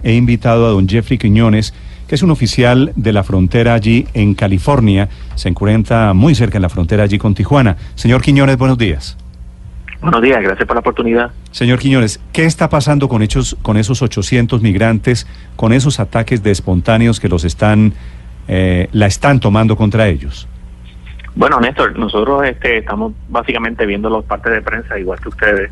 programa he invitado a don Jeffrey Quiñones, que es un oficial de la frontera allí en California. Se encuentra muy cerca en la frontera allí con Tijuana. Señor Quiñones, buenos días. Buenos días, gracias por la oportunidad. Señor Quiñones, ¿qué está pasando con, hechos, con esos 800 migrantes, con esos ataques de espontáneos que los están, eh, la están tomando contra ellos? Bueno, Néstor, nosotros este, estamos básicamente viendo los partes de prensa, igual que ustedes,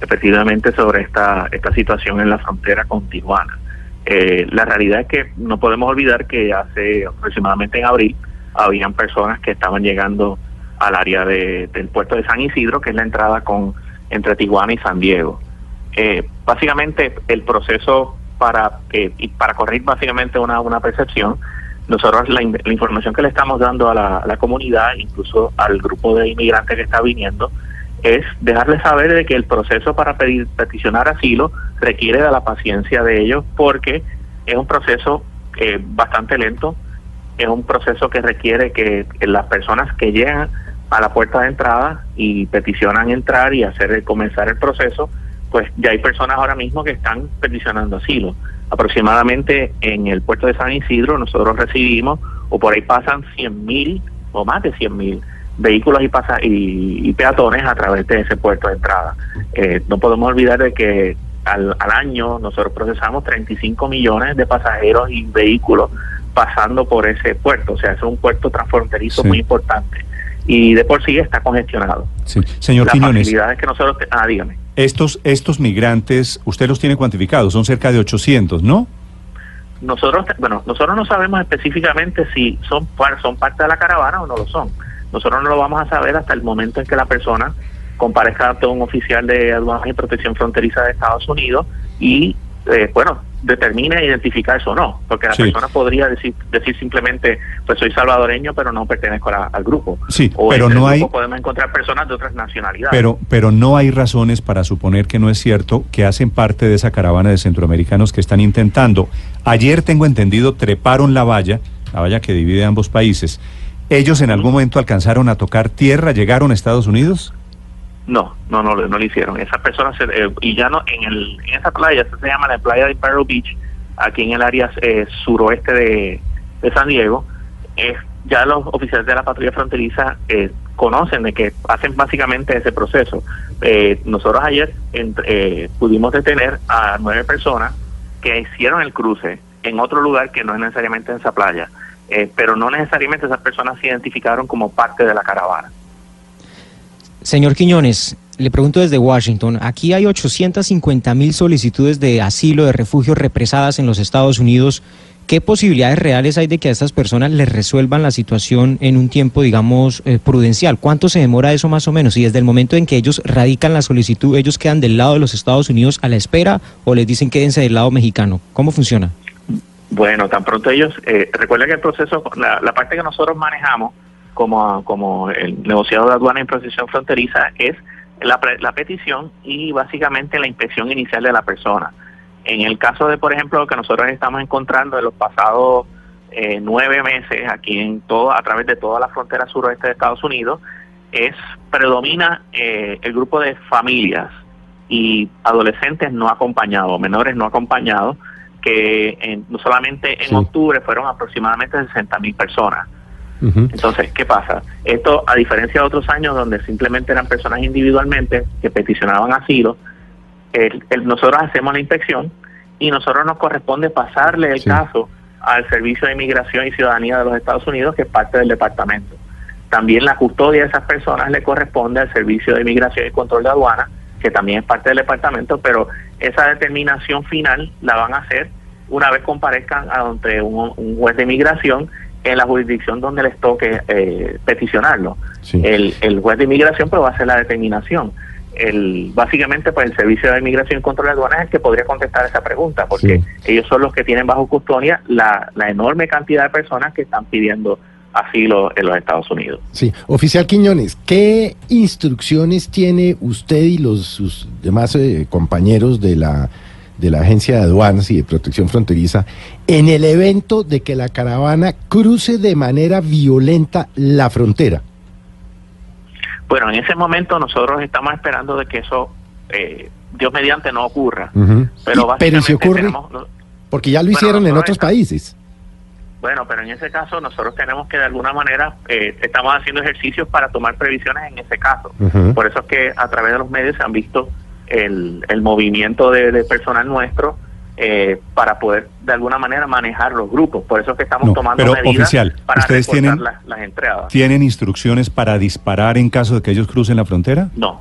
efectivamente sobre esta, esta situación en la frontera con Tijuana. Eh, la realidad es que no podemos olvidar que hace aproximadamente en abril habían personas que estaban llegando al área de, del puerto de San Isidro, que es la entrada con entre Tijuana y San Diego. Eh, básicamente el proceso para eh, y para corregir básicamente una, una percepción, nosotros la, información que le estamos dando a la, comunidad, incluso al grupo de inmigrantes que está viniendo, es dejarles saber de que el proceso para pedir peticionar asilo requiere de la paciencia de ellos porque es un proceso eh, bastante lento, es un proceso que requiere que las personas que llegan a la puerta de entrada y peticionan entrar y hacer comenzar el proceso, pues ya hay personas ahora mismo que están peticionando asilo. Aproximadamente en el puerto de San Isidro nosotros recibimos, o por ahí pasan 100 mil o más de 100 mil vehículos y, pasa y, peatones a través de ese puerto de entrada. Eh, no podemos olvidar de que al, al año nosotros procesamos 35 millones de pasajeros y vehículos pasando por ese puerto, o sea, es un puerto transfronterizo muy importante y de por sí está congestionado. Sí. Señor Las Quiñones, facilidades que nosotros... Ah, dígame. Estos, estos migrantes, usted los tiene cuantificados, son cerca de 800, ¿no? Nosotros, bueno, nosotros no sabemos específicamente si son, son parte de la caravana o no lo son. Nosotros no lo vamos a saber hasta el momento en que la persona comparezca ante un oficial de aduanas y protección fronteriza de Estados Unidos y, eh, bueno, determine identificar eso o no, porque la persona podría decir, decir simplemente, pues soy salvadoreño, pero no pertenezco al grupo. Sí, o pero no hay... Podemos encontrar personas de otras nacionalidades. Pero, pero no hay razones para suponer que no es cierto que hacen parte de esa caravana de centroamericanos que están intentando. Ayer tengo entendido, treparon la valla, la valla que divide ambos países. ¿Ellos en algún momento alcanzaron a tocar tierra, llegaron a Estados Unidos? No, no, no, no lo hicieron. Esas personas, eh, y ya no, en, el, en esa playa, se llama la playa de Imperial Beach, aquí en el área eh, suroeste de, San Diego, ya los oficiales de la patrulla fronteriza eh, conocen de que hacen básicamente ese proceso. nosotros ayer pudimos detener a nueve personas que hicieron el cruce en otro lugar que no es necesariamente en esa playa, pero no necesariamente esas personas se identificaron como parte de la caravana. Señor Quiñones, le pregunto desde Washington, aquí hay 850 mil solicitudes de asilo, de refugio represadas en los Estados Unidos. ¿Qué posibilidades reales hay de que a estas personas les resuelvan la situación en un tiempo, digamos, eh, prudencial? ¿Cuánto se demora eso más o menos? Y desde el momento en que ellos radican la solicitud, ¿ellos quedan del lado de los Estados Unidos a la espera o les dicen quédense del lado mexicano? ¿Cómo funciona? Bueno, tan pronto ellos, eh, recuerda que el proceso, la parte que nosotros manejamos, como, como el negociado de aduana y protección fronteriza es la, la petición y básicamente la inspección inicial de la persona. En el caso de, por ejemplo, lo que nosotros estamos encontrando en los pasados eh, nueve meses aquí en todo, a través de toda la frontera suroeste de Estados Unidos, es predomina eh, el grupo de familias y adolescentes no acompañados, menores no acompañados, que no solamente en octubre fueron aproximadamente 60 mil personas. Entonces, ¿qué pasa? Esto, a diferencia de otros años donde simplemente eran personas individualmente que peticionaban asilo, el, nosotros hacemos la inspección y nosotros nos corresponde pasarle el caso al Servicio de Inmigración y Ciudadanía de los Estados Unidos, que es parte del departamento. También la custodia de esas personas le corresponde al Servicio de Inmigración y Control de Aduana, que también es parte del departamento, pero esa determinación final la van a hacer una vez comparezcan ante un, un juez de inmigración en la jurisdicción donde les toque eh, peticionarlo. El, el juez de inmigración pues va a hacer la determinación. El, básicamente pues el Servicio de Inmigración y Control de Aduanas es el que podría contestar esa pregunta, porque ellos son los que tienen bajo custodia la, la enorme cantidad de personas que están pidiendo asilo en los Estados Unidos. Sí, oficial Quiñones, ¿qué instrucciones tiene usted y los sus demás eh, compañeros de la de la Agencia de Aduanas y de Protección Fronteriza en el evento de que la caravana cruce de manera violenta la frontera? Bueno, en ese momento nosotros estamos esperando de que eso, eh, Dios mediante, no ocurra. Pero, básicamente si ocurre... Porque ya lo Bueno, hicieron en otros países. Bueno, pero en ese caso nosotros tenemos que de alguna manera, eh, estamos haciendo ejercicios para tomar previsiones en ese caso. Por eso es que a través de los medios se han visto el, el movimiento de, de personal nuestro eh, para poder de alguna manera manejar los grupos. Por eso es que estamos No, tomando pero, medidas oficial, para ¿ustedes tienen- las, las entradas. ¿Tienen instrucciones para disparar en caso de que ellos crucen la frontera? No,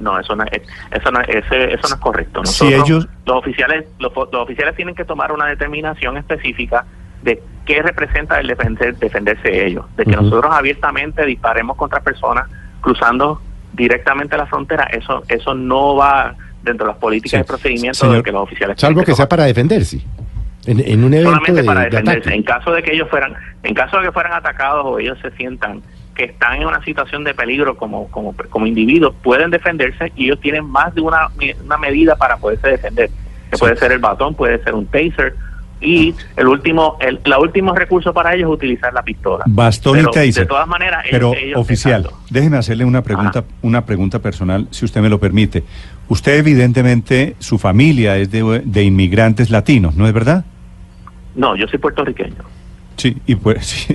no, eso no es, eso no, ese- eso no es correcto. Si Nosotros, ellos- los oficiales, los, los oficiales tienen que tomar una determinación específica de qué representa el defender, defenderse de ellos, de que nosotros abiertamente disparemos contra personas cruzando directamente la frontera, eso, eso no va dentro de las políticas Sí. de procedimiento Señor, de que los oficiales Salvo que sea para defenderse. En, en un evento solamente de, para de defenderse. En caso de que ellos fueran, en caso de que fueran atacados o ellos se sientan que están en una situación de peligro como, como, como individuos, pueden defenderse y ellos tienen más de una, una medida para poderse defender. Que Sí. puede ser el batón, puede ser un taser y el último, el, la último recurso para ellos es utilizar la pistola. Bastón Pero, y taser. De todas maneras, Pero ellos- oficial, exacto. déjeme hacerle una pregunta, una pregunta personal, si usted me lo permite. Usted evidentemente, su familia es de, de inmigrantes latinos, ¿no es verdad? No, yo soy puertorriqueño. Sí, y pues sí,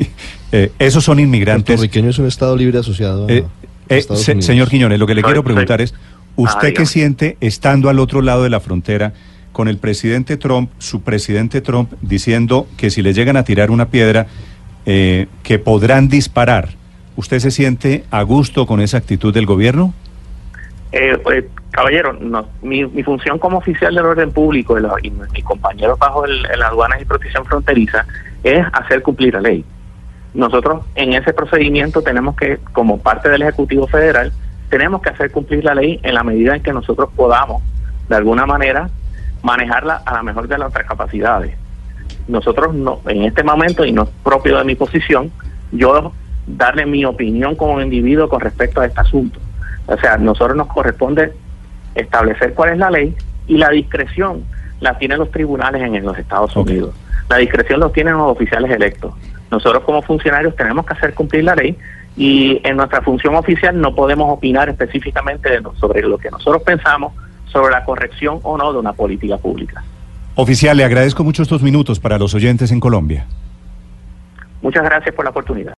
eh, esos son inmigrantes. Puertorriqueño es un estado libre asociado a Eh, eh, se- señor Quiñones, lo que le Soy- quiero preguntar soy- es, ¿usted Ah, qué siente estando al otro lado de la frontera con el presidente Trump, su presidente Trump, diciendo que si le llegan a tirar una piedra, eh, que podrán disparar? ¿Usted se siente a gusto con esa actitud del gobierno? Eh, pues, caballero, no, mi, mi función como oficial del orden público y, la- y mis compañeros bajo el, el aduanas y protección fronteriza es hacer cumplir la ley. Nosotros en ese procedimiento tenemos que, como parte del Ejecutivo Federal, tenemos que hacer cumplir la ley en la medida en que nosotros podamos, de alguna manera, manejarla a la mejor de nuestras capacidades. Nosotros no, en este momento, y no es propio de mi posición, yo darle mi opinión como individuo con respecto a este asunto. O sea, a nosotros nos corresponde establecer cuál es la ley y la discreción la tienen los tribunales en, en los Estados. Unidos. La discreción los tienen los oficiales electos. Nosotros como funcionarios tenemos que hacer cumplir la ley y en nuestra función oficial no podemos opinar específicamente de no- sobre lo que nosotros pensamos sobre la corrección o no de una política pública. Oficial, le agradezco mucho estos minutos para los oyentes en Colombia. Muchas gracias por la oportunidad.